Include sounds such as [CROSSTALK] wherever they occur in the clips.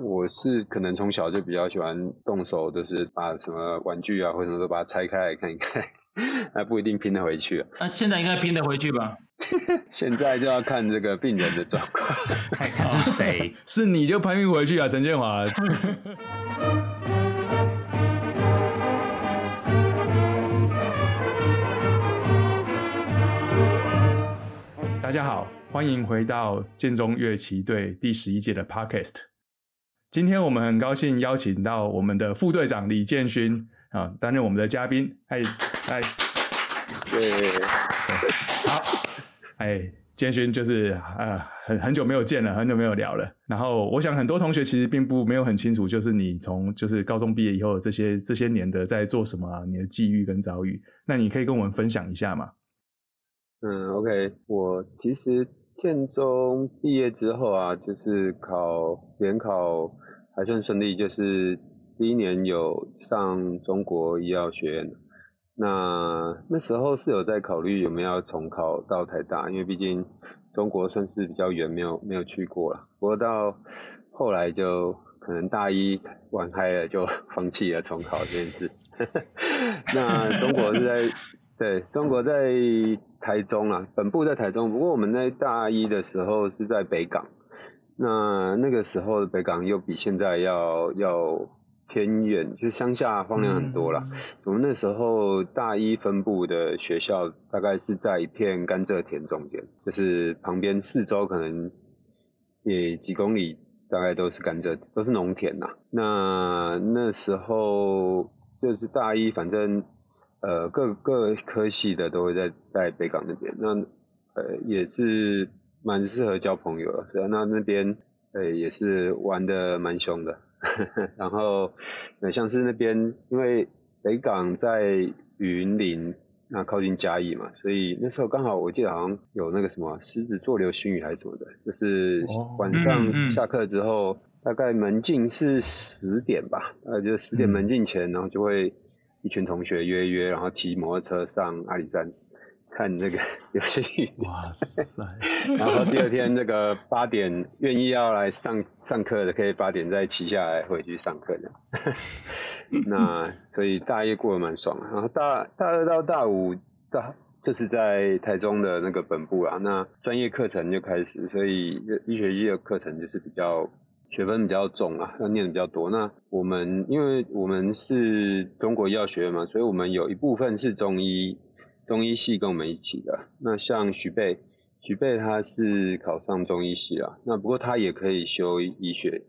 我是可能从小就比较喜欢动手，就是把什么玩具啊或者什么都把它拆开来看一看，[LAUGHS] 那不一定拼得回去。那、啊、现在应该拼得回去吧？[LAUGHS] 现在就要看这个病人的状况，[LAUGHS] 看看是谁，是你就拼命回去啊，陈建华。大家好，欢迎回到建中乐器队第十一届的 Podcast。今天我们很高兴邀请到我们的副队长李建勋啊，担任我们的嘉宾。嗨嗨，对，好，哎，建勋就是呃很很久没有见了，很久没有聊了。然后我想很多同学其实并不没有很清楚，就是你从就是高中毕业以后这些这些年的在做什么啊，你的际遇跟遭遇，那你可以跟我们分享一下吗？嗯，OK，我其实建中毕业之后啊，就是考联考还算顺利，就是第一年有上中国医药学院。那那时候是有在考虑有没有要重考到台大，因为毕竟中国算是比较远，没有没有去过了。不过到后来就可能大一玩嗨了，就放弃了重考这件事。[LAUGHS] 那中国是在。对，中国在台中啊，本部在台中，不过我们在大一的时候是在北港，那那个时候的北港又比现在要要偏远，就是乡下荒凉很多啦。嗯、我们那时候大一分部的学校大概是在一片甘蔗田中间，就是旁边四周可能也几公里，大概都是甘蔗，都是农田呐。那那时候就是大一，反正。呃，各各科系的都会在在北港那边，那呃也是蛮适合交朋友的，所以那那边呃也是玩的蛮凶的，[LAUGHS] 然后呃像是那边因为北港在云林，那靠近嘉义嘛，所以那时候刚好我记得好像有那个什么狮子座流星雨还是什么的，就是晚上下课之后，大概门禁是十点吧，呃就十点门禁前，然后就会。一群同学约约，然后骑摩托车上阿里山看那个流星雨。哇塞！[LAUGHS] 然后第二天那个八点愿意要来上上课的，可以八点再骑下来回去上课的。[LAUGHS] 那所以大一过得蛮爽的。然后大大二到大五大就是在台中的那个本部啊，那专业课程就开始，所以医学系的课程就是比较。学分比较重啊，要念的比较多。那我们因为我们是中国医药学院嘛，所以我们有一部分是中医，中医系跟我们一起的。那像许贝，许贝他是考上中医系了，那不过他也可以修医学。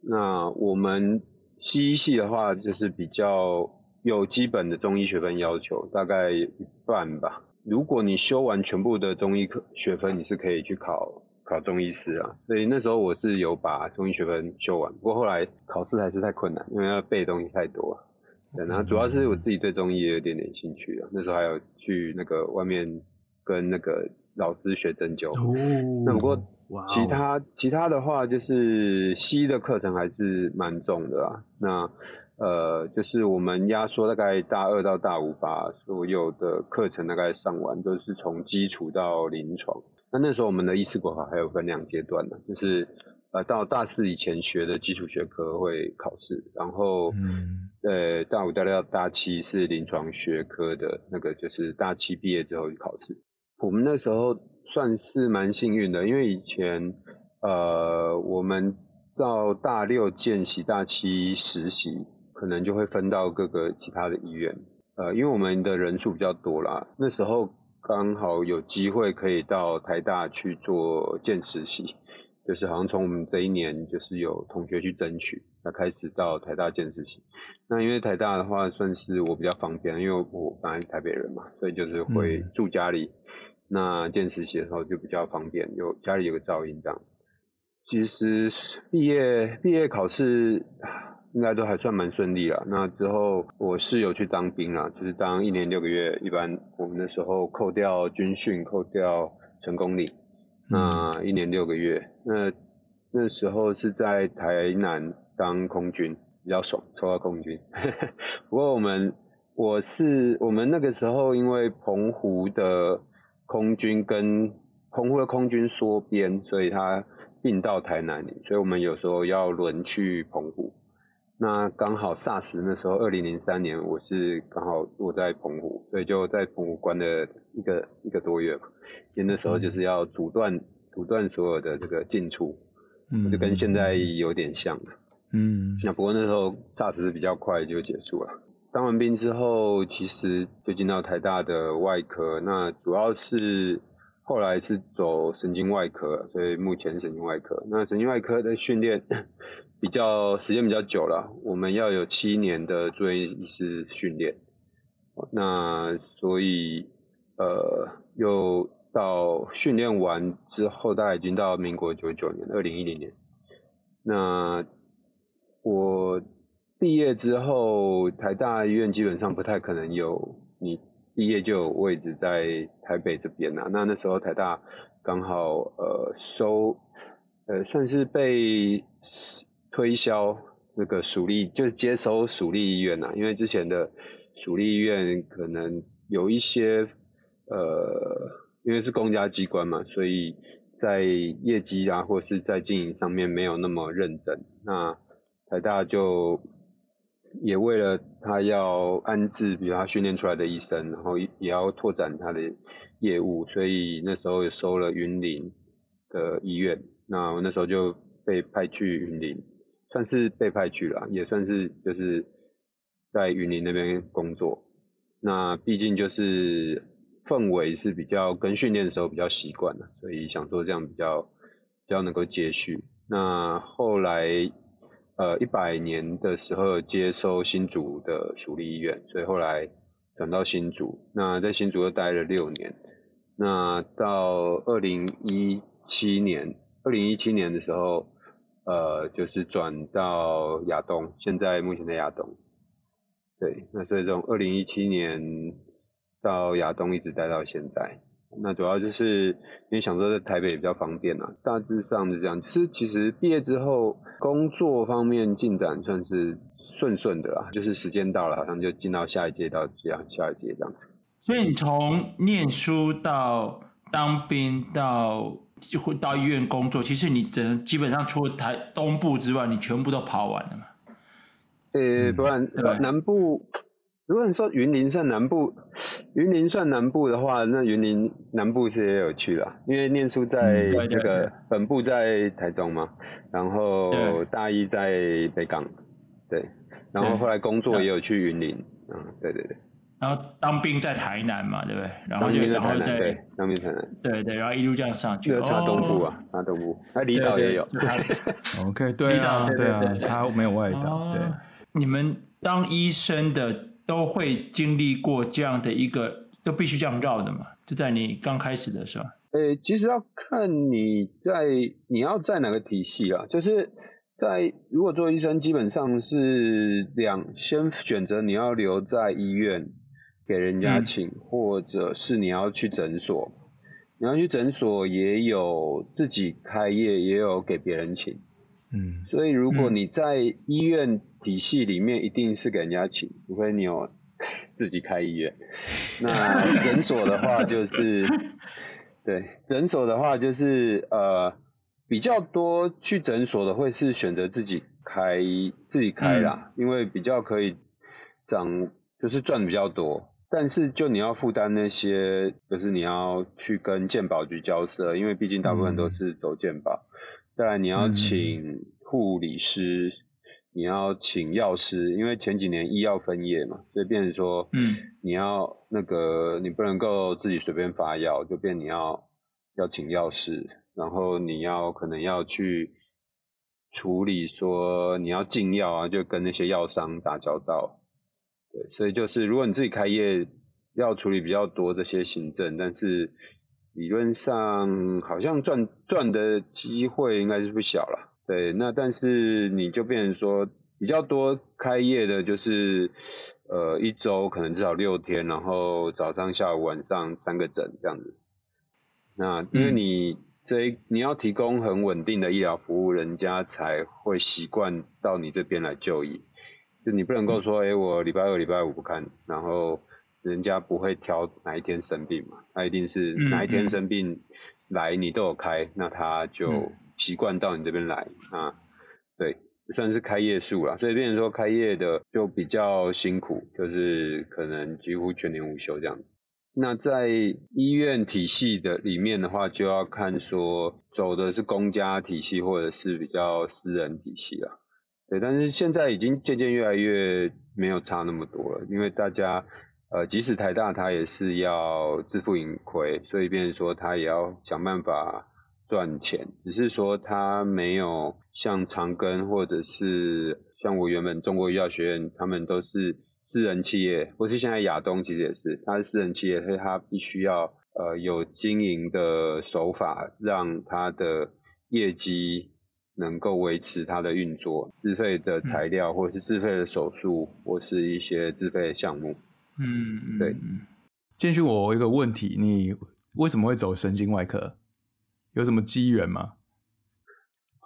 那我们西医系的话，就是比较有基本的中医学分要求，大概一半吧。如果你修完全部的中医课学分，你是可以去考。考中医师啊，所以那时候我是有把中医学分修完，不过后来考试还是太困难，因为要背的东西太多。对，然后主要是我自己对中医也有点点兴趣啊，那时候还有去那个外面跟那个老师学针灸。哦。那不过其他其他的话，就是西医的课程还是蛮重的啊。那呃，就是我们压缩大概大二到大五把所有的课程大概上完，都是从基础到临床。那那时候我们的医师国考还有分两阶段呢，就是呃到大四以前学的基础学科会考试，然后嗯呃大五、大六、大七是临床学科的那个，就是大七毕业之后去考试。我们那时候算是蛮幸运的，因为以前呃我们到大六见习、大七实习，可能就会分到各个其他的医院，呃因为我们的人数比较多啦，那时候。刚好有机会可以到台大去做见实习，就是好像从我们这一年就是有同学去争取，那开始到台大见实习。那因为台大的话算是我比较方便，因为我本来是台北人嘛，所以就是会住家里。嗯、那见实习的时候就比较方便，有家里有个照应这样。其实毕业毕业考试。应该都还算蛮顺利了。那之后我是有去当兵啦，就是当一年六个月。一般我们那时候扣掉军训，扣掉成功岭，那一年六个月。那那时候是在台南当空军，比较爽，抽到空军。[LAUGHS] 不过我们我是我们那个时候，因为澎湖的空军跟澎湖的空军缩编，所以他并到台南，所以我们有时候要轮去澎湖。那刚好 SARS 那时候，二零零三年，我是刚好我在澎湖，所以就在澎湖关了一个一个多月嘛。因为那时候就是要阻断阻断所有的这个进出，嗯，就跟现在有点像。嗯，那不过那时候 SARS 比较快就结束了。当完兵之后，其实就进到台大的外科，那主要是后来是走神经外科，所以目前神经外科。那神经外科的训练。比较时间比较久了，我们要有七年的住院医师训练，那所以呃又到训练完之后，大概已经到民国九九年，二零一零年。那我毕业之后，台大医院基本上不太可能有你毕业就有位置在台北这边啊。那那时候台大刚好呃收呃算是被。推销那个属立，就是接收属立医院呐、啊，因为之前的属立医院可能有一些呃，因为是公家机关嘛，所以在业绩啊或是在经营上面没有那么认真。那台大就也为了他要安置，比如他训练出来的医生，然后也要拓展他的业务，所以那时候也收了云林的医院。那我那时候就被派去云林。算是被派去了，也算是就是在云林那边工作。那毕竟就是氛围是比较跟训练的时候比较习惯了，所以想说这样比较比较能够接续。那后来呃一百年的时候接收新竹的属立医院，所以后来转到新竹。那在新竹又待了六年。那到二零一七年，二零一七年的时候。呃，就是转到亚东，现在目前在亚东，对，那所以从二零一七年到亚东一直待到现在，那主要就是因为想说在台北比较方便啊，大致上是这样。就是其实毕业之后工作方面进展算是顺顺的啦，就是时间到了，好像就进到下一阶到这样下一阶这样。所以你从念书到当兵到。就会到医院工作。其实你整基本上除了台东部之外，你全部都跑完了嘛？呃，不然南部，如果你说云林算南部，云林算南部的话，那云林南部是也有去了，因为念书在这个本部在台中嘛，然后大一在北港，对，然后后来工作也有去云林，嗯，对对对。然后当兵在台南嘛，对不对？然后就然后在对当兵台南，对对，然后一路这样上去。就差东部啊，差东部，那离岛也有。[LAUGHS] OK，对啊，对啊，他没有外岛。对，你们当医生的都会经历过这样的一个，都必须这样绕的嘛？就在你刚开始的时候。呃，其实要看你在你要在哪个体系啊，就是在如果做医生，基本上是两先选择你要留在医院。给人家请，嗯、或者是你要去诊所，你要去诊所也有自己开业，也有给别人请，嗯，所以如果你在医院体系里面，一定是给人家请，除非你有 [LAUGHS] 自己开医院。那诊所的话，就是 [LAUGHS] 对诊所的话，就是呃比较多去诊所的会是选择自己开自己开啦，嗯、因为比较可以涨，就是赚比较多。但是，就你要负担那些，就是你要去跟鉴宝局交涉，因为毕竟大部分都是走健保。再来，你要请护理师，嗯、你要请药师，因为前几年医药分业嘛，所以变成说，嗯，你要那个你不能够自己随便发药，就变你要要请药师，然后你要可能要去处理说你要进药啊，就跟那些药商打交道。对，所以就是如果你自己开业，要处理比较多这些行政，但是理论上好像赚赚的机会应该是不小了。对，那但是你就变成说比较多开业的，就是呃一周可能至少六天，然后早上、下午、晚上三个诊这样子。那因为你这你要提供很稳定的医疗服务，人家才会习惯到你这边来就医。就你不能够说，哎、欸，我礼拜二、礼拜五不看，然后人家不会挑哪一天生病嘛，他一定是哪一天生病来你都有开，那他就习惯到你这边来啊，对，算是开业数啦，所以变成说开业的就比较辛苦，就是可能几乎全年无休这样。那在医院体系的里面的话，就要看说走的是公家体系或者是比较私人体系啦。对，但是现在已经渐渐越来越没有差那么多了，因为大家呃，即使台大它也是要自负盈亏，所以变说它也要想办法赚钱，只是说它没有像长庚或者是像我原本中国医药学院，他们都是。私人企业，或是现在亚东其实也是，它是私人企业，所以它必须要呃有经营的手法，让它的业绩能够维持它的运作。自费的材料，或是自费的手术，或是一些自费的项目。嗯，对。建勋，我有一个问题，你为什么会走神经外科？有什么机缘吗？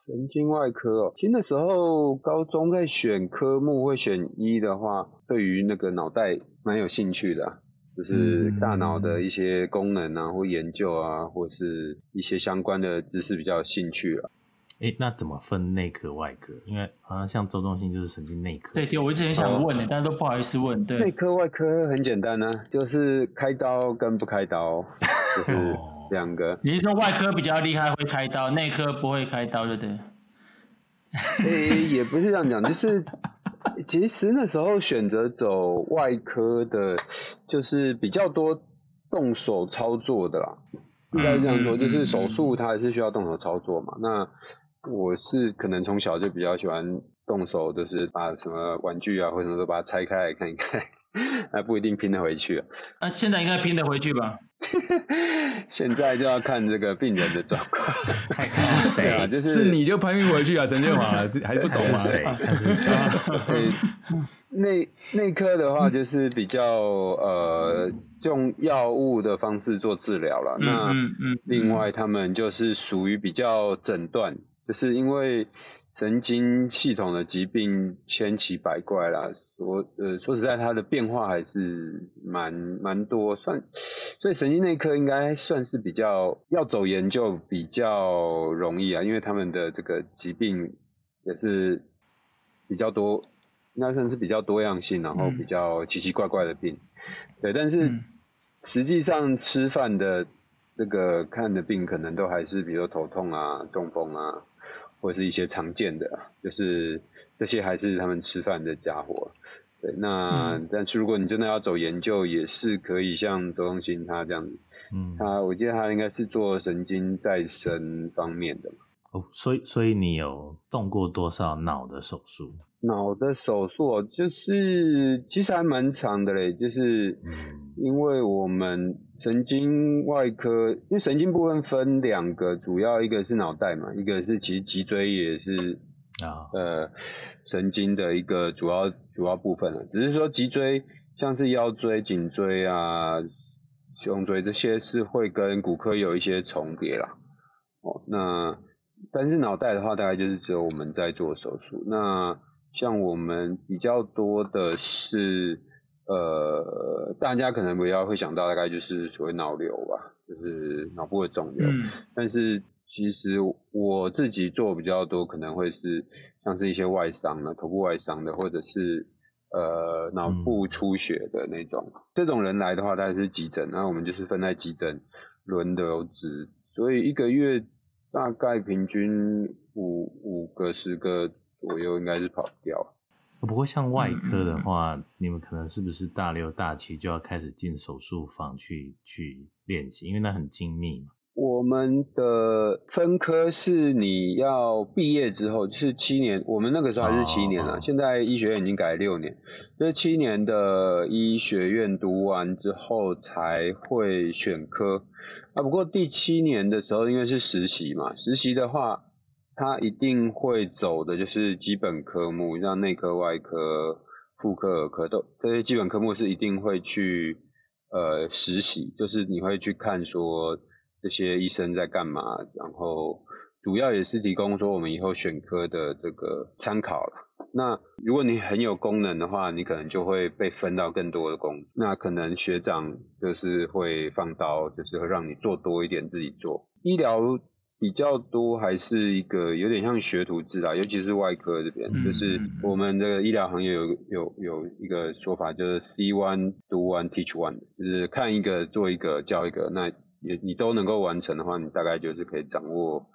神经外科哦，其实那时候高中在选科目会选一的话，对于那个脑袋蛮有兴趣的啊，就是大脑的一些功能啊，或研究啊，或是一些相关的知识比较有兴趣啊。哎，那怎么分内科外科？因为好像像周中心就是神经内科。对，对，我一直很想问的，哦，但是都不好意思问。对，内科外科很简单呢，啊，就是开刀跟不开刀，就是。两个，你是说外科比较厉害会开刀，内科不会开刀，对不对？诶，也不是这样讲，就是其实那时候选择走外科的，就是比较多动手操作的啦。应该这样说，就是手术它还是需要动手操作嘛。那我是可能从小就比较喜欢动手，就是把什么玩具啊或者什么都把它拆开来看一看，[LAUGHS] 那不一定拼得回去啊。那现在应该拼得回去吧？[LAUGHS] 现在就要看这个病人的状况，[LAUGHS] 看看是谁啊？就是是你就排名回去啊，陈建华还不懂吗？谁？内内科的话，就是比较呃用药物的方式做治疗了。那另外他们就是属于比较诊断，就是因为神经系统的疾病千奇百怪啦。说呃说实在，它的变化还是蛮蛮多，算所以神经内科应该算是比较要走研究比较容易啊，因为他们的这个疾病也是比较多，应该算是比较多样性，然后比较奇奇怪怪的病，对，但是实际上吃饭的这个看的病可能都还是比如说头痛啊、中风啊，或者是一些常见的，就是。这些还是他们吃饭的家伙，对。那、嗯、但是如果你真的要走研究，也是可以像周东兴他这样子，嗯，他我记得他应该是做神经再生方面的嘛。哦，所以所以你有动过多少脑的手术？脑的手术就是其实还蛮长的嘞，就是因为我们神经外科，因为神经部分分两个，主要一个是脑袋嘛，一个是其实脊椎也是。啊，呃，神经的一个主要主要部分了，只是说脊椎像是腰椎、颈椎啊、胸椎这些是会跟骨科有一些重叠啦。哦，那但是脑袋的话，大概就是只有我们在做手术。那像我们比较多的是，呃，大家可能比较会想到大概就是所谓脑瘤吧，就是脑部的肿瘤，嗯、但是。其实我自己做比较多，可能会是像是一些外伤的，头部外伤的，或者是呃脑部出血的那种。嗯、这种人来的话，大概是急诊，那我们就是分在急诊轮流值，所以一个月大概平均五五个十个左右，应该是跑不掉。不过像外科的话，嗯、你们可能是不是大六大七就要开始进手术房去去练习，因为那很精密嘛。我们的分科是你要毕业之后，就是七年，我们那个时候还是七年了，现在医学院已经改六年，就是七年的医学院读完之后才会选科。啊，不过第七年的时候，因为是实习嘛，实习的话，他一定会走的就是基本科目，像内科、外科、妇科、儿科都这些基本科目是一定会去呃实习，就是你会去看说。这些医生在干嘛？然后主要也是提供说我们以后选科的这个参考了。那如果你很有功能的话，你可能就会被分到更多的工。那可能学长就是会放刀，就是会让你做多一点自己做。医疗比较多还是一个有点像学徒制啊，尤其是外科这边，嗯、就是我们这个医疗行业有有有一个说法，就是 see one do one teach one，就是看一个做一个教一个，那也你都能够完成的话，你大概就是可以掌握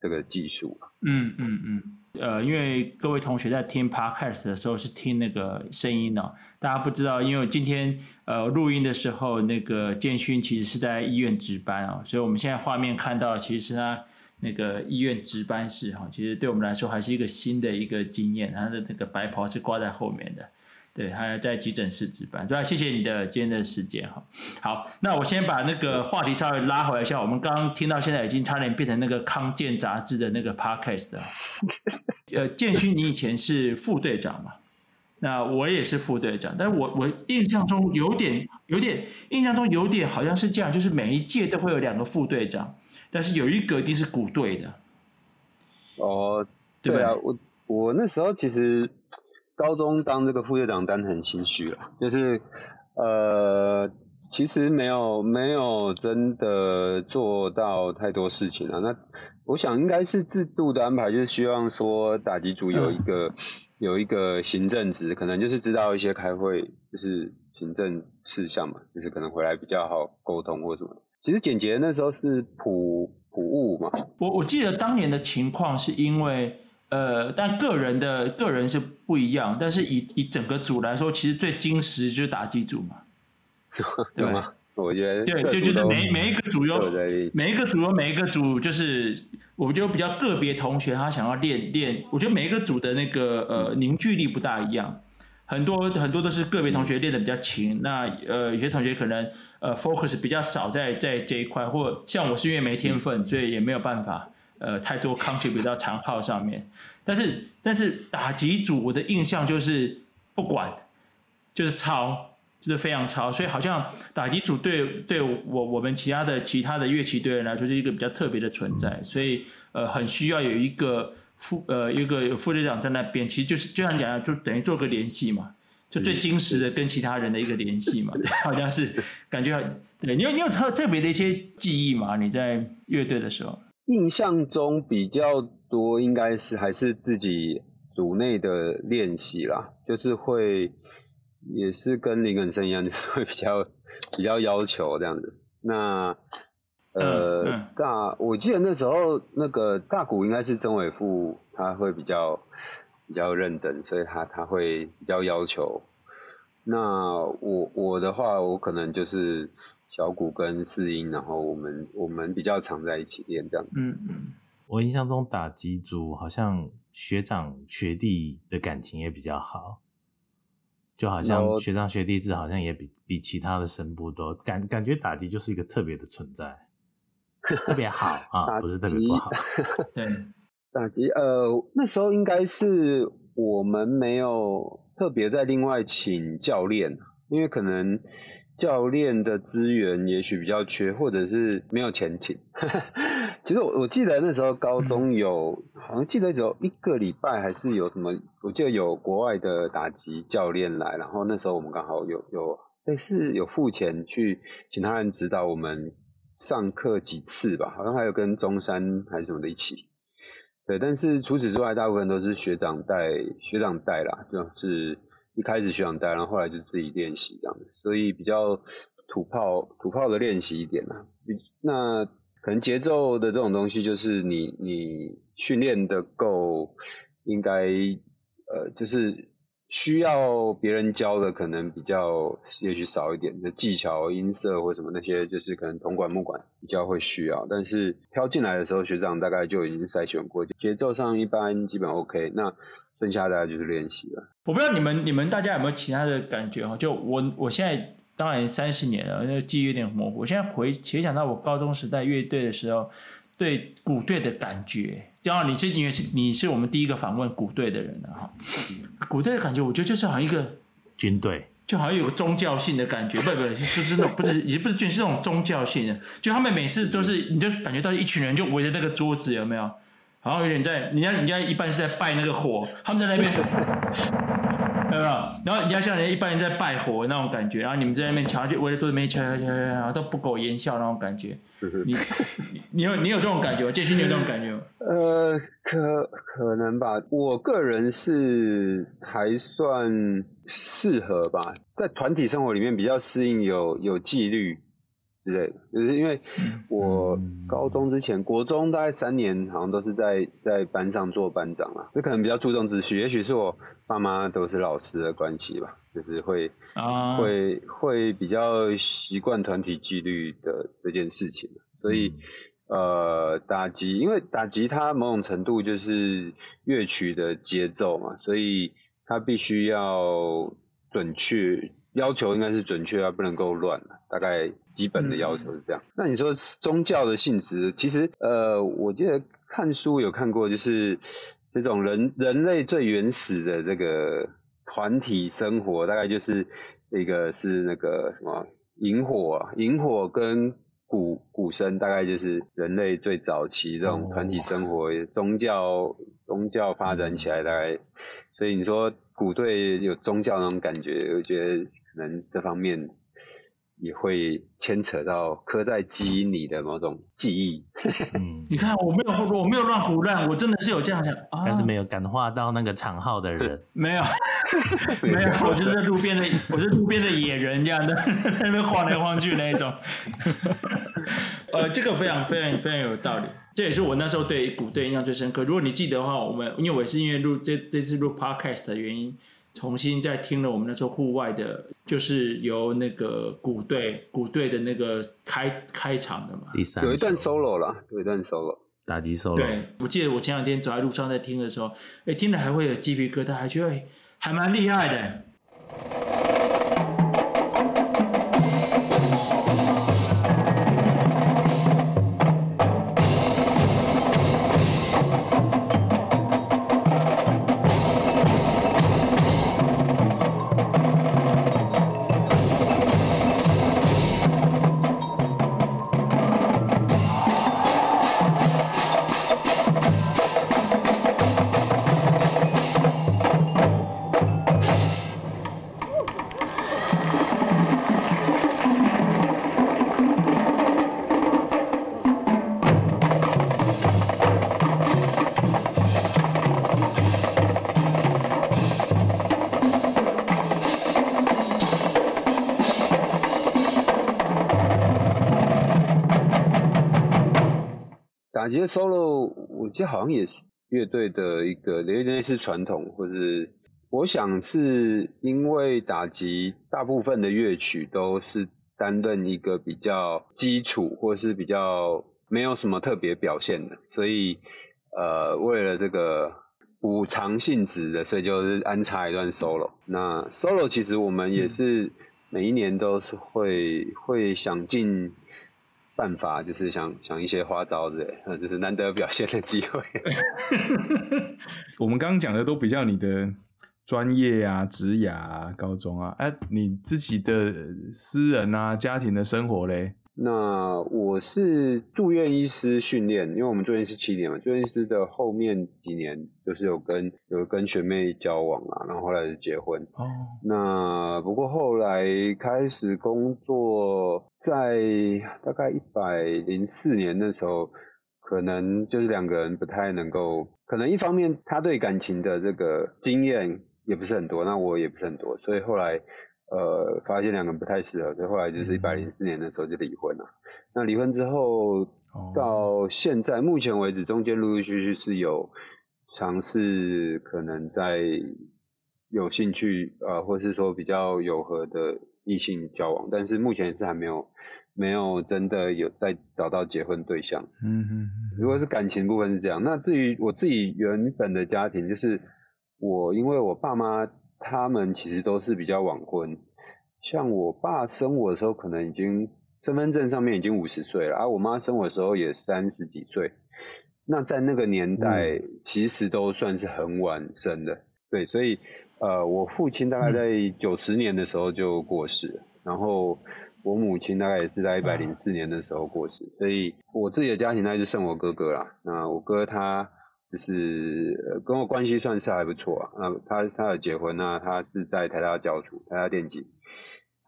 这个技术。嗯嗯嗯，呃，因为各位同学在听 podcast 的时候是听那个声音哦，大家不知道，因为今天呃录音的时候，那个建勋其实是在医院值班、哦，所以我们现在画面看到其实他。那个医院值班室哈，其实对我们来说还是一个新的一个经验。他的那个白袍是挂在后面的，对，还在急诊室值班。对，谢谢你的今天的时间哈。好，那我先把那个话题稍微拉回来一下。我们刚刚听到现在已经差点变成那个康健杂志的那个 podcast。呃，建勋，你以前是副队长嘛？那我也是副队长，但是我我印象中有点有点印象中有点好像是这样，就是每一届都会有两个副队长。但是有一个一定是鼓队的，哦，对啊，我我那时候其实高中当这个副队长当得很心虚了，就是呃，其实没有没有真的做到太多事情啊。那我想应该是制度的安排，就是希望说打击组有一个、嗯、有一个行政职，可能就是知道一些开会就是行政事项嘛，就是可能回来比较好沟通或什么。其实简洁那时候是普普务嘛，我我记得当年的情况是因为，呃，但个人的个人是不一样，但是以以整个组来说，其实最精实就是打击组嘛，[LAUGHS] 对吗？我觉得对，就就是每每一个组有每一个组有每一个组，就是我觉得比较个别同学他想要练练，我觉得每一个组的那个呃凝聚力不大一样，很多很多都是个别同学练的比较勤，那呃有些同学可能。呃，focus 比较少在在这一块，或像我是因为没天分，所以也没有办法呃太多 contribute 到长号上面。但是但是打击组我的印象就是不管就是抄，就是非常超，所以好像打击组对对我我们其他的其他的乐器队员来说是一个比较特别的存在，所以呃很需要有一个副呃一个副队长在那边，其实就是就像讲的，就等于做个联系嘛。就最精实的跟其他人的一个联系嘛，对，[LAUGHS] 好像是 [LAUGHS] 感觉对。你有你有特特别的一些记忆嘛？你在乐队的时候，印象中比较多应该是还是自己组内的练习啦，就是会也是跟林肯生一样，就是会比较 [LAUGHS] 比较要求这样子。那呃、嗯嗯、大，我记得那时候那个大鼓应该是曾伟富，他会比较。比较认真，所以他他会比较要求。那我我的话，我可能就是小鼓跟四音，然后我们我们比较常在一起练这样。嗯嗯。我印象中打击组好像学长学弟的感情也比较好，就好像学长学弟制好像也比比其他的神部都感感觉打击就是一个特别的存在，特别好 [LAUGHS] 啊，不是特别不好。对。[LAUGHS] 打击呃，那时候应该是我们没有特别再另外请教练，因为可能教练的资源也许比较缺，或者是没有钱请。[LAUGHS] 其实我我记得那时候高中有，好像记得有一个礼拜还是有什么，我记得有国外的打击教练来，然后那时候我们刚好有有类似有付钱去请他人指导我们上课几次吧，好像还有跟中山还是什么的一起。对，但是除此之外，大部分都是学长带，学长带啦，就是一开始学长带，然后后来就自己练习这样子，所以比较土炮土炮的练习一点啦。那可能节奏的这种东西，就是你你训练的够，应该呃就是。需要别人教的可能比较也许少一点的技巧、音色或什么那些，就是可能铜管、木管比较会需要。但是挑进来的时候，学长大概就已经筛选过，节奏上一般基本 OK。那剩下的就是练习了。我不知道你们你们大家有没有其他的感觉哈？就我我现在当然三十年了，那个记忆有点模糊。我现在回回想到我高中时代乐队的时候，对鼓队的感觉。然后你是因为是你是我们第一个访问鼓队的人了哈，鼓队的感觉我觉得就是好像一个军队，就好像有个宗教性的感觉，不不，就是那种不是也不是军，是那种宗教性的，就他们每次都是你就感觉到一群人就围着那个桌子有没有？好像有点在人家人家一般是在拜那个火，他们在那边，[LAUGHS] 有没有？然后人家像人家一般人在拜火那种感觉，然后你们在那边瞧，就围着桌子边瞧瞧瞧瞧，然后都不苟言笑那种感觉。你你有你有这种感觉吗？建勋，你有这种感觉吗？呃，可可能吧。我个人是还算适合吧，在团体生活里面比较适应有有纪律。之类的，就是因为我高中之前，国中大概三年，好像都是在在班上做班长啦，这可能比较注重秩序，也许是我爸妈都是老师的关系吧，就是会啊。会会比较习惯团体纪律的这件事情，所以呃打击，因为打击它某种程度就是乐曲的节奏嘛，所以它必须要准确，要求应该是准确，而不能够乱，大概。基本的要求是这样。那你说宗教的性质，其实呃，我记得看书有看过，就是这种人人类最原始的这个团体生活，大概就是一个是那个什么萤火，萤火跟鼓鼓声，大概就是人类最早期这种团体生活，宗教宗教发展起来大概，所以你说鼓队有宗教那种感觉，我觉得可能这方面。也会牵扯到刻在基因里的某种记忆。嗯，[LAUGHS] 你看我没有我没有乱胡乱，我真的是有这样想，啊、但是没有感化到那个长号的人。[LAUGHS] [LAUGHS] 没有，没有，我就是路边的，我是路边的野人这样的，在那边晃来晃去那一种。呃，这个非常非常非常有道理，这也是我那时候对鼓队印象最深刻。如果你记得的话，我们因为我也是因为录这这次录 podcast 的原因。重新再听了我们那时候户外的，就是由那个鼓队鼓队的那个开开场的嘛，第三有一段 solo 了，有一段 solo 打击 solo。对，我记得我前两天走在路上在听的时候，哎，听了还会有鸡皮疙瘩，还觉得哎还蛮厉害的。觉得好像也是乐队的一个有点类似传统，或是我想是因为打击大部分的乐曲都是担任一个比较基础，或是比较没有什么特别表现的，所以呃为了这个补偿性质的，所以就是安插一段 solo。那 solo 其实我们也是每一年都是会会想尽。办法就是想想一些花招子，就是难得表现的机会。[LAUGHS] 我们刚刚讲的都比较你的专业啊、职涯啊、高中啊，哎、你自己的私人啊、家庭的生活嘞？那我是住院医师训练，因为我们住院是七年嘛，住院医师的后面几年就是有跟有跟学妹交往啊，然后后来就结婚。哦。那不过后来开始工作，在大概一百零四年的时候，可能就是两个人不太能够，可能一方面他对感情的这个经验也不是很多，那我也不是很多，所以后来。呃，发现两个人不太适合，所以后来就是一百零四年的时候就离婚了。嗯、那离婚之后到现在，目前为止，中间陆陆续续是有尝试可能在有兴趣呃，或是说比较有合的异性交往，但是目前是还没有没有真的有在找到结婚对象。嗯嗯。如果是感情部分是这样，那至于我自己原本的家庭，就是我因为我爸妈。他们其实都是比较晚婚，像我爸生我的时候，可能已经身份证上面已经五十岁了，而、啊、我妈生我的时候也三十几岁。那在那个年代，其实都算是很晚生的。对，所以呃，我父亲大概在九十年的时候就过世了，然后我母亲大概也是在一百零四年的时候过世，所以我自己的家庭大概就剩我哥哥啦。那我哥他就是呃跟我关系算是还不错啊。那他他有结婚，那他是在台大教书，台大电机，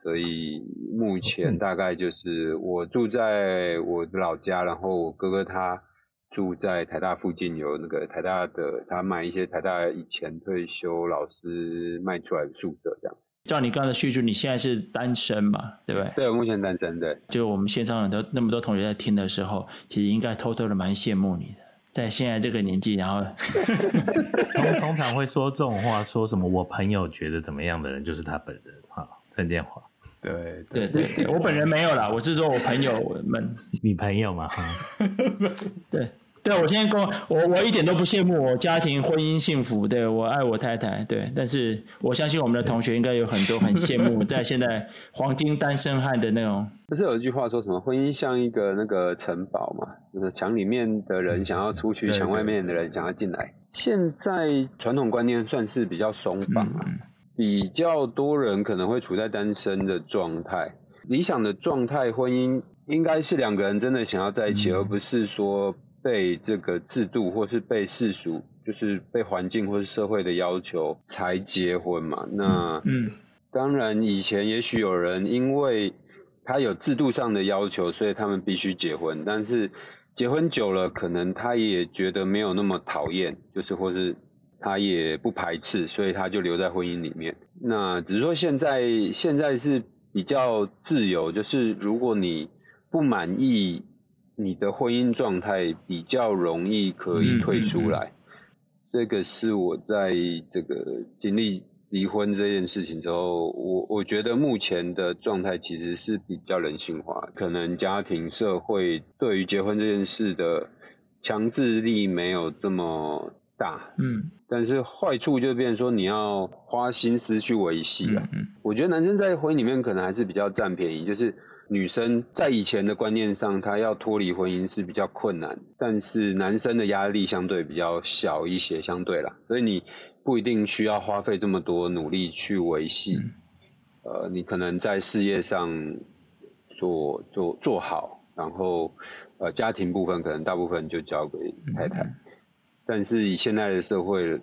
所以目前大概就是我住在我的老家，然后我哥哥他住在台大附近，有那个台大的，他买一些台大以前退休老师卖出来的宿舍这样。照你刚才的叙述，你现在是单身嘛？对不对？对，我目前单身。对，就我们线上很多那么多同学在听的时候，其实应该偷偷的蛮羡慕你的，在现在这个年纪，然后通 [LAUGHS] 通常会说这种话，说什么我朋友觉得怎么样的人就是他本人哈，陈建华。对对对对，我本人没有啦，我是说我朋友们，你朋友嘛？[LAUGHS] 对。对，我现在跟我我我一点都不羡慕我家庭婚姻幸福，对，我爱我太太，对，但是我相信我们的同学应该有很多很羡慕 [LAUGHS] 在现在黄金单身汉的那种。不是有一句话说什么婚姻像一个那个城堡嘛，就是墙里面的人想要出去，墙外面的人想要进来。现在传统观念算是比较松绑啊，比较多人可能会处在单身的状态。理想的状态，婚姻应该是两个人真的想要在一起，而不是说。被这个制度，或是被世俗，就是被环境或是社会的要求才结婚嘛？那嗯，当然以前也许有人因为他有制度上的要求，所以他们必须结婚。但是结婚久了，可能他也觉得没有那么讨厌，就是或是他也不排斥，所以他就留在婚姻里面。那只是说现在现在是比较自由，就是如果你不满意。你的婚姻状态比较容易可以退出来，嗯嗯。嗯，这个是我在这个经历离婚这件事情之后，我我觉得目前的状态其实是比较人性化，可能家庭社会对于结婚这件事的强制力没有这么大，嗯，但是坏处就变成说你要花心思去维系了，嗯，嗯，我觉得男生在婚姻里面可能还是比较占便宜，就是。女生在以前的观念上，她要脱离婚姻是比较困难，但是男生的压力相对比较小一些，相对啦，所以你不一定需要花费这么多努力去维系，嗯、呃，你可能在事业上做做做好，然后呃家庭部分可能大部分就交给太太，嗯、但是以现在的社会，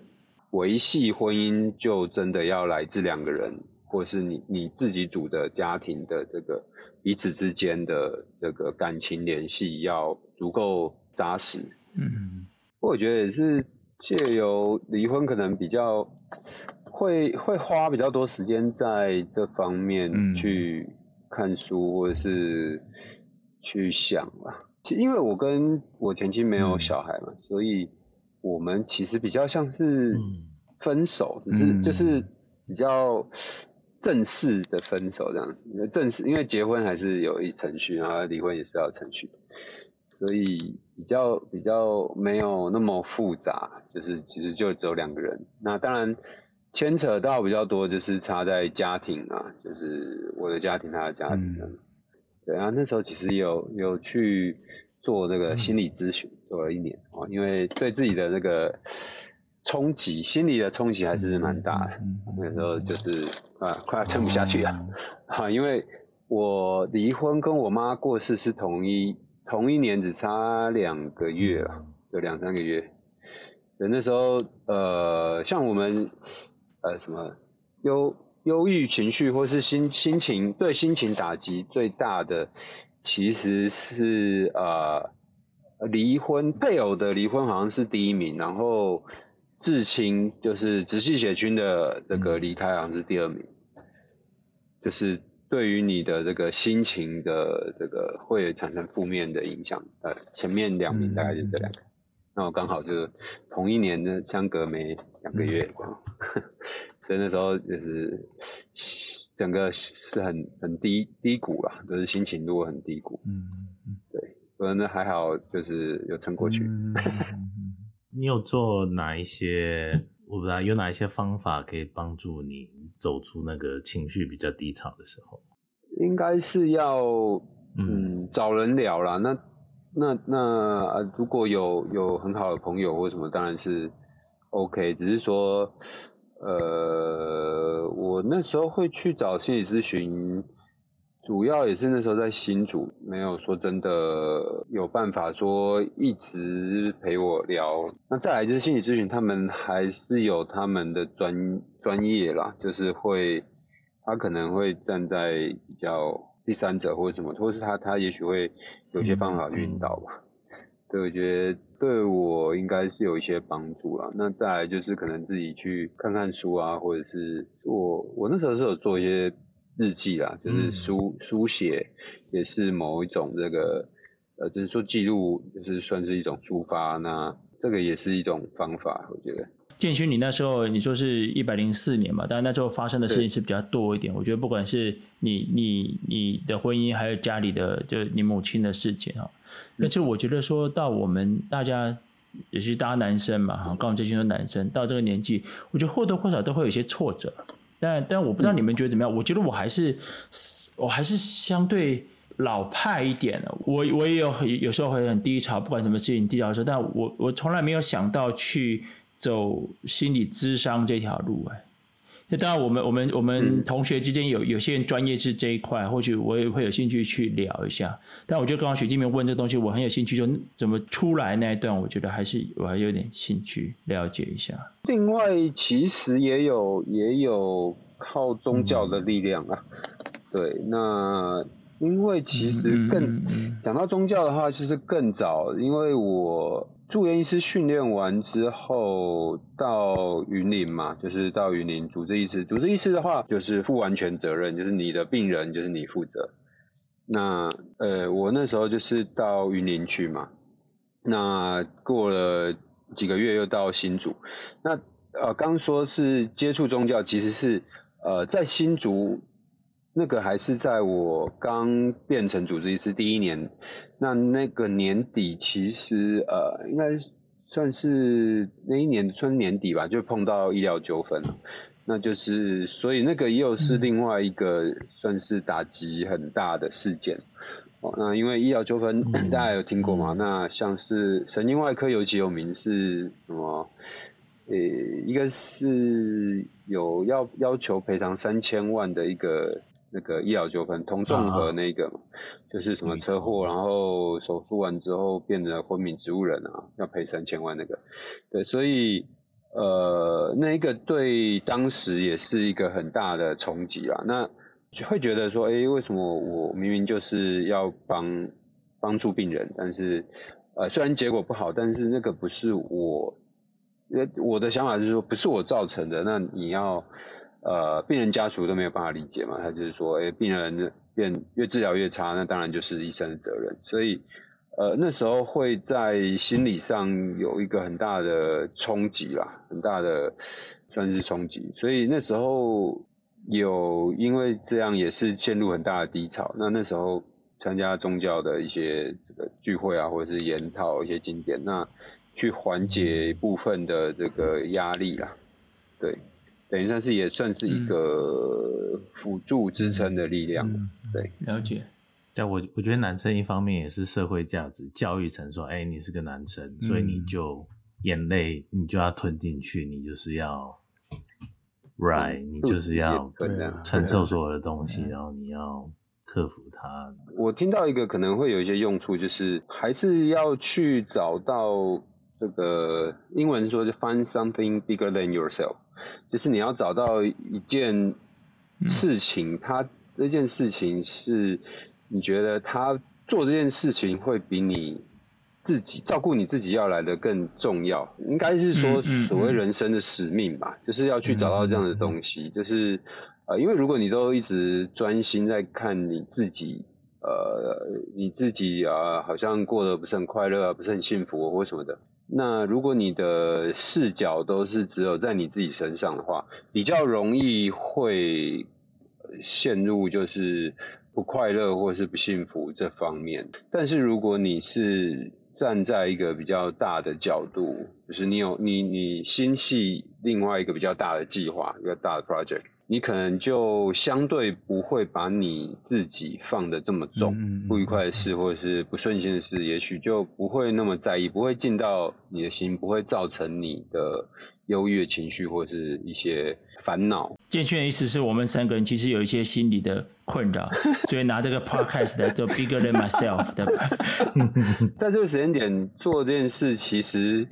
维系婚姻就真的要来自两个人，或是你你自己组的家庭的这个。彼此之间的这个感情联系要足够扎实。嗯，我觉得也是借由离婚，可能比较会会花比较多时间在这方面去看书或者是去想吧。其实因为我跟我前妻没有小孩嘛，所以我们其实比较像是分手，只是就是比较。正式的分手这样，正式因为结婚还是有一程序，然后离婚也是要程序，所以比较比较没有那么复杂，就是其实就只有两个人。那当然牵扯到比较多，就是差在家庭啊，就是我的家庭，他的家庭。嗯、对啊，那时候其实有有去做那个心理咨询，做了一年哦，因为对自己的那个。冲击，心理的冲击还是蛮大的。那时候就是啊，快要撑不下去了。好、嗯，[LAUGHS] 因为我离婚跟我妈过世是同一同一年，只差两个月了，有两三个月。那时候呃，像我们呃什么忧忧郁情绪或是心心情对心情打击最大的，其实是呃离婚，配偶的离婚好像是第一名，然后。至亲就是直系血亲的这个离开好像是第二名，就是对于你的这个心情的这个会产生负面的影响。呃，前面两名大概就这两个，那我刚好就同一年的相隔没两个月，[LAUGHS] 所以那时候就是整个是很很低低谷啦，就是心情如果很低谷。嗯嗯，对，不过那还好，就是有撑过去。你有做哪一些？我不知道有哪一些方法可以帮助你走出那个情绪比较低潮的时候？应该是要嗯，嗯找人聊啦。那那那如果有有很好的朋友或什么，当然是 OK。只是说呃，我那时候会去找心理咨询，主要也是那时候在新组，没有说真的有办法说一直陪我聊。那再来就是心理咨询，他们还是有他们的专专业啦，就是会他可能会站在比较第三者或者什么，或是他他也许会有些方法去引导吧。对，我觉得对我应该是有一些帮助啦。那再来就是可能自己去看看书啊，或者是我我那时候是有做一些。日记啦，就是书、嗯、书写，也是某一种这个，呃，就是说记录，就是算是一种抒发。那这个也是一种方法，我觉得。建勋，你那时候你说是一百零四年嘛，但那时候发生的事情是比较多一点。我觉得不管是你你你的婚姻，还有家里的，就你母亲的事情啊，那就我觉得说到我们大家，也是大家男生嘛，哈，刚好这些都男生到这个年纪，我觉得或多或少都会有一些挫折。但但我不知道你们觉得怎么样？嗯、我觉得我还是我还是相对老派一点的。我我也有有时候会很低潮，不管什么事情低潮的时候，但我我从来没有想到去走心理咨商这条路哎。那当然，我们我们我们同学之间有有些人专业是这一块，或许我也会有兴趣去聊一下。但我觉得刚刚许静明问这东西，我很有兴趣，就怎么出来那一段，我觉得还是我还有点兴趣了解一下。另外，其实也有也有靠宗教的力量啊。对，那因为其实更讲到宗教的话，其实更早，因为我。住院医师训练完之后到云林嘛，就是到云林主治医师。主治医师的话就是负完全责任，就是你的病人就是你负责。那呃，我那时候就是到云林去嘛。那过了几个月又到新竹。那呃，刚说是接触宗教，其实是呃在新竹。那个还是在我刚变成主治医师第一年，那那个年底其实呃应该算是那一年春年底吧，就碰到医疗纠纷了，那就是所以那个又是另外一个算是打击很大的事件。哦，那因为医疗纠纷大家有听过吗？那像是神经外科尤其有名是什么？呃，一个是有要要求赔偿三千万的一个。那个医疗纠纷，同仲和那个嘛，啊、就是什么车祸，然后手术完之后变成昏迷植物人啊，要赔三千万那个。对，所以呃，那一个对当时也是一个很大的冲击啊。那就会觉得说，哎、欸，为什么我明明就是要帮帮助病人，但是呃，虽然结果不好，但是那个不是我，我的想法是说，不是我造成的，那你要。呃，病人家属都没有办法理解嘛，他就是说，哎，病人变越治疗越差，那当然就是医生的责任。所以，呃，那时候会在心理上有一个很大的冲击啦，很大的算是冲击。所以那时候有因为这样也是陷入很大的低潮。那那时候参加宗教的一些这个聚会啊，或者是研讨一些经典，那去缓解部分的这个压力啦，对。等于算是也算是一个辅助支撑的力量，嗯、对，了解。但我我觉得男生一方面也是社会价值教育成说，哎、欸，你是个男生，嗯、所以你就眼泪你就要吞进去，你就是要，right，你就是要承受所有的东西，然后你要克服它。我听到一个可能会有一些用处，就是还是要去找到这个英文说就 find something bigger than yourself。就是你要找到一件事情，他这件事情是你觉得他做这件事情会比你自己照顾你自己要来的更重要，应该是说所谓人生的使命吧，就是要去找到这样的东西，就是呃，因为如果你都一直专心在看你自己，呃，你自己啊，好像过得不是很快乐啊，不是很幸福或什么的。那如果你的视角都是只有在你自己身上的话，比较容易会陷入就是不快乐或是不幸福这方面。但是如果你是站在一个比较大的角度，就是你有你你心系另外一个比较大的计划，一个大的 project。你可能就相对不会把你自己放的这么重，不愉快的事或者是不顺心的事，也许就不会那么在意，不会进到你的心，不会造成你的忧郁情绪或是一些烦恼。建勋的意思是我们三个人其实有一些心理的困扰，所以拿这个 podcast 来做 bigger than myself 的。在这个时间点做这件事，其实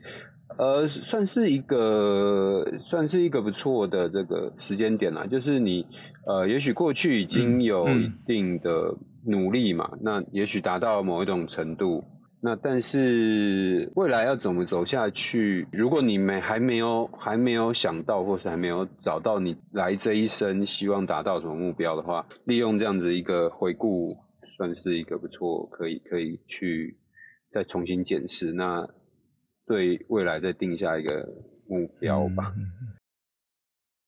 呃算是一个算是一个不错的这个时间点啦。就是你呃也许过去已经有一定的努力嘛，嗯嗯、那也许达到某一种程度。那但是未来要怎么走下去？如果你没还没有还没有想到，或是还没有找到你来这一生希望达到什么目标的话，利用这样子一个回顾，算是一个不错，可以可以去再重新检视，那对未来再定下一个目标吧。嗯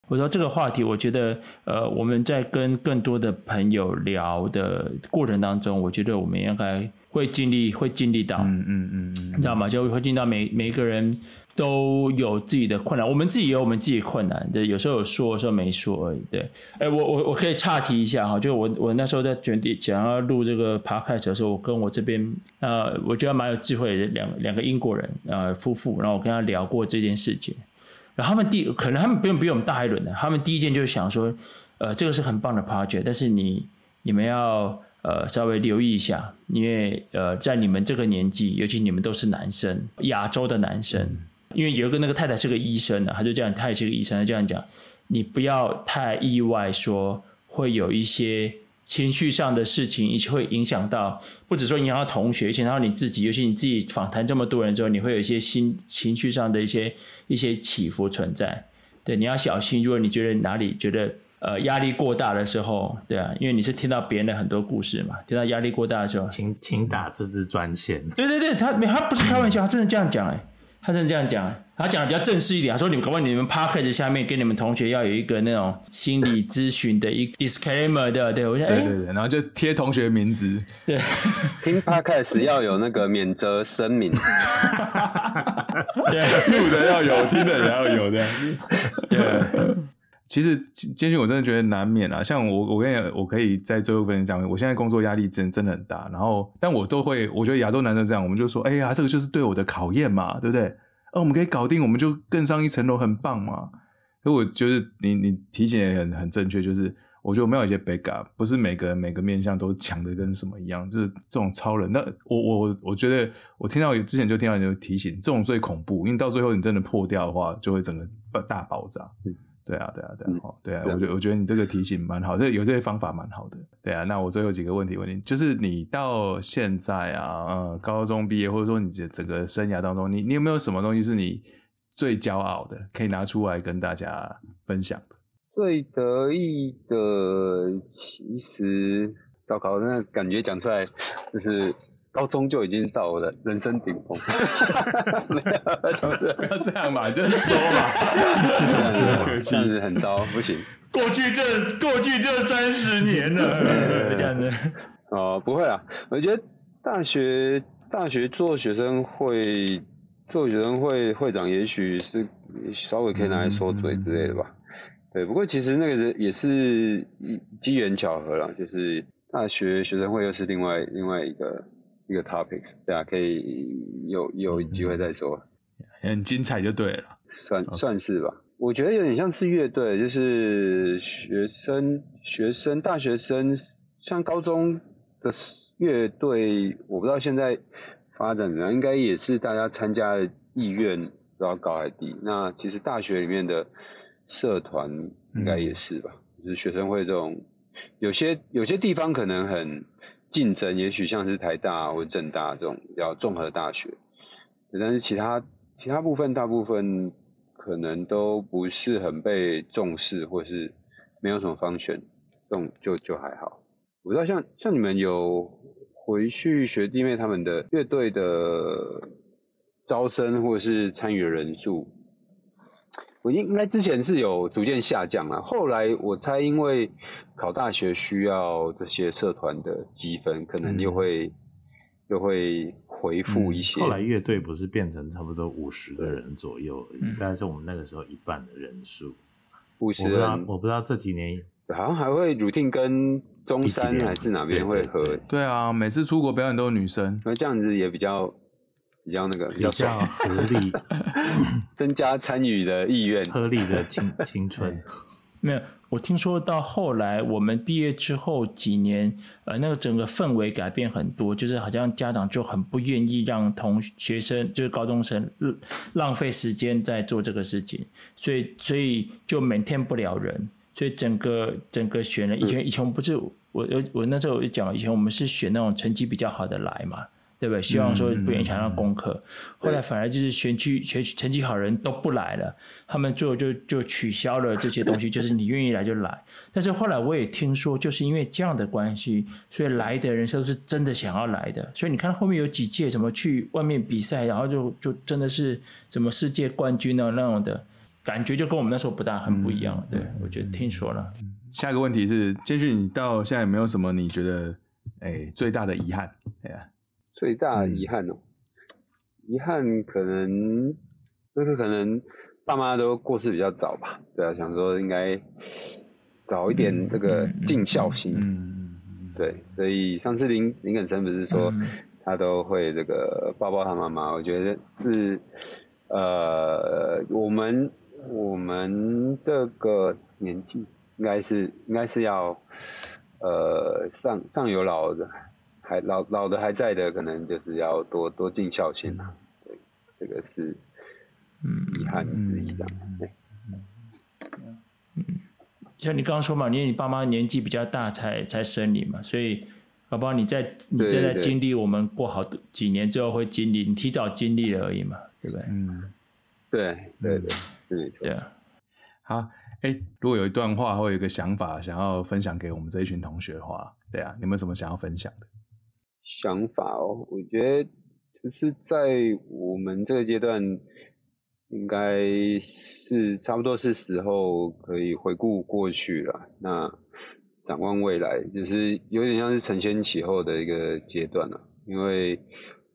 我说这个话题，我觉得，呃，我们在跟更多的朋友聊的过程当中，我觉得我们应该会尽力，会尽力到，嗯嗯嗯，你知道吗？就会尽到每每一个人都有自己的困难，我们自己有我们自己困难，对，有时候有说，有时候没说而已，对。哎，我我我可以岔题一下哈，就我我那时候在准备想要录这个 podcast 的时候，我跟我这边呃，我觉得蛮有智慧的两两个英国人呃夫妇，然后我跟他聊过这件事情。然后他们第可能他们不用比我们大一轮的，他们第一件就是想说，呃，这个是很棒的 project，但是你你们要呃稍微留意一下，因为呃在你们这个年纪，尤其你们都是男生，亚洲的男生，因为有一个那个太太是个医生的，他就这样，他也是个医生，他这样讲，你不要太意外说会有一些。情绪上的事情，一起会影响到，不只说影响到同学，影响到你自己。尤其你自己访谈这么多人之后，你会有一些心情绪上的一些一些起伏存在。对，你要小心。如果你觉得哪里觉得呃压力过大的时候，对啊，因为你是听到别人的很多故事嘛，听到压力过大的时候，请请打这支专线。对对对，他他不是开玩笑，他真的这样讲哎。他是这样讲，他讲的比较正式一点。他说：“你们，搞不好你们 Podcast 下面跟你们同学要有一个那种心理咨询的一个 disclaimer 的，对，我想，对对对，然后就贴同学名字。对，听 Podcast 要有那个免责声明。[LAUGHS] 对，录的要有，听的也要有的。对，其实建勋我真的觉得难免啊。像我，我跟你，我可以在最后跟你讲，我现在工作压力真真的很大。然后，但我都会，我觉得亚洲男生这样，我们就说，哎呀，这个就是对我的考验嘛，对不对？哦，我们可以搞定，我们就更上一层楼，很棒嘛。所以我就是你，你提醒也很很正确，就是我觉得我们有一些 backup，不是每个人每个面向都强的跟什么一样，就是这种超人。那我我我觉得我听到之前就听到你就提醒，这种最恐怖，因为到最后你真的破掉的话，就会整个大爆炸。嗯对啊，对啊，对啊，好、嗯，对啊，我觉得我觉得你这个提醒蛮好，这有这些方法蛮好的。对啊，那我最后几个问题问你，就是你到现在啊，呃，高中毕业或者说你这整个生涯当中，你你有没有什么东西是你最骄傲的，可以拿出来跟大家分享的？最得意的，其实糟糕，那感觉讲出来就是。高中就已经到我的人生顶峰，[LAUGHS] 没有，就是不要这样嘛，就是说嘛，[LAUGHS] 是什么？是什么？这样子很糟，不行。过去这过去这三十年了，这样子。哦，不会啊，我觉得大学大学做学生会做学生会会长，也许是稍微可以拿来说嘴之类的吧。对，不过其实那个人也是机缘巧合啦，就是大学学生会又是另外另外一个。一个 topic，对啊，可以有有机会再说，很精彩就对了，算算是吧。我觉得有点像是乐队，就是学生学生大学生，像高中的乐队，我不知道现在发展怎么样，应该也是大家参加的意愿比较高还低。那其实大学里面的社团应该也是吧，嗯、就是学生会这种，有些有些地方可能很。竞争也许像是台大或政大这种比较综合大学，但是其他其他部分大部分可能都不是很被重视，或是没有什么方选，这种就就还好。我知道像像你们有回去学弟妹他们的乐队的招生或者是参与的人数。我应应该之前是有逐渐下降了，后来我猜因为考大学需要这些社团的积分，可能又会、嗯、又会回复一些。后来乐队不是变成差不多五十个人左右而已，嗯、但是我们那个时候一半的人数，五十人我，我不知道这几年好像还会 routine 跟中山还是哪边会合。对啊，每次出国表演都是女生，那这样子也比较比较那个比较合理，[LAUGHS] 增加参与的意愿，合理的青青春。没有，我听说到后来我们毕业之后几年，呃，那个整个氛围改变很多，就是好像家长就很不愿意让同学生，就是高中生浪费时间在做这个事情，所以所以就 maintain 不了人，所以整个整个选了以前以前不是我我我那时候有讲，以前我们是选那种成绩比较好的来嘛。对不对？希望说不影响到功课，嗯嗯嗯、后来反而就是选区学成绩好人都不来了，他们最后就就取消了这些东西，就是你愿意来就来。但是后来我也听说，就是因为这样的关系，所以来的人都是真的想要来的。所以你看后面有几届什么去外面比赛，然后就就真的是什么世界冠军啊那种的感觉，就跟我们那时候不大很不一样。对，我觉得听说了。下一个问题是，建勋，你到现在有没有什么你觉得哎最大的遗憾？哎呀。最大的遗憾哦，遗憾可能就是可能爸妈都过世比较早吧，对啊，想说应该早一点这个尽孝心，嗯嗯对，所以上次林林肯生不是说他都会这个抱抱他妈妈，我觉得是呃我们我们这个年纪应该是应该是要呃上上有老的。还老老的还在的，可能就是要多多尽孝心啊。对，这个是嗯遗憾之一这样。对，嗯，像你刚刚说嘛，因为你爸妈年纪比较大才才生你嘛，所以宝宝你在你正在经历我们过好几年之后会经历，你提早经历了而已嘛，对不对？嗯，对对对，对对啊。好，哎，如果有一段话或有一个想法想要分享给我们这一群同学的话，对啊，你有没有什么想要分享的？想法哦，我觉得就是在我们这个阶段，应该是差不多是时候可以回顾过去了。那展望未来，就是有点像是承先启后的一个阶段了。因为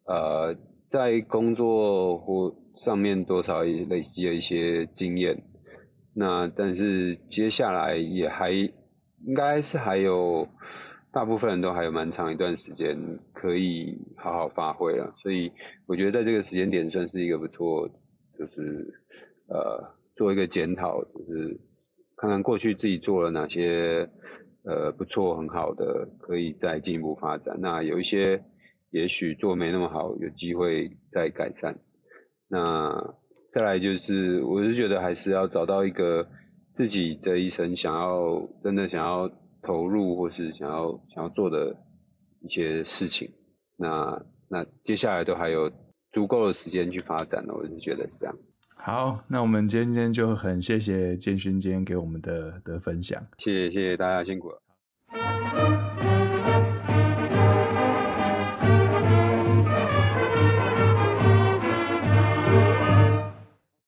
呃，在工作或上面多少也累积了一些经验，那但是接下来也还应该是还有。大部分人都还有蛮长一段时间可以好好发挥了，所以我觉得在这个时间点算是一个不错，就是呃做一个检讨，就是看看过去自己做了哪些呃不错很好的，可以再进一步发展。那有一些也许做没那么好，有机会再改善。那再来就是，我是觉得还是要找到一个自己这一生想要真的想要。投入或是想要想要做的一些事情，那那接下来都还有足够的时间去发展了，我是觉得是这样。好，那我们今天就很谢谢建勋今天给我们的的分享，谢谢谢谢大家辛苦了。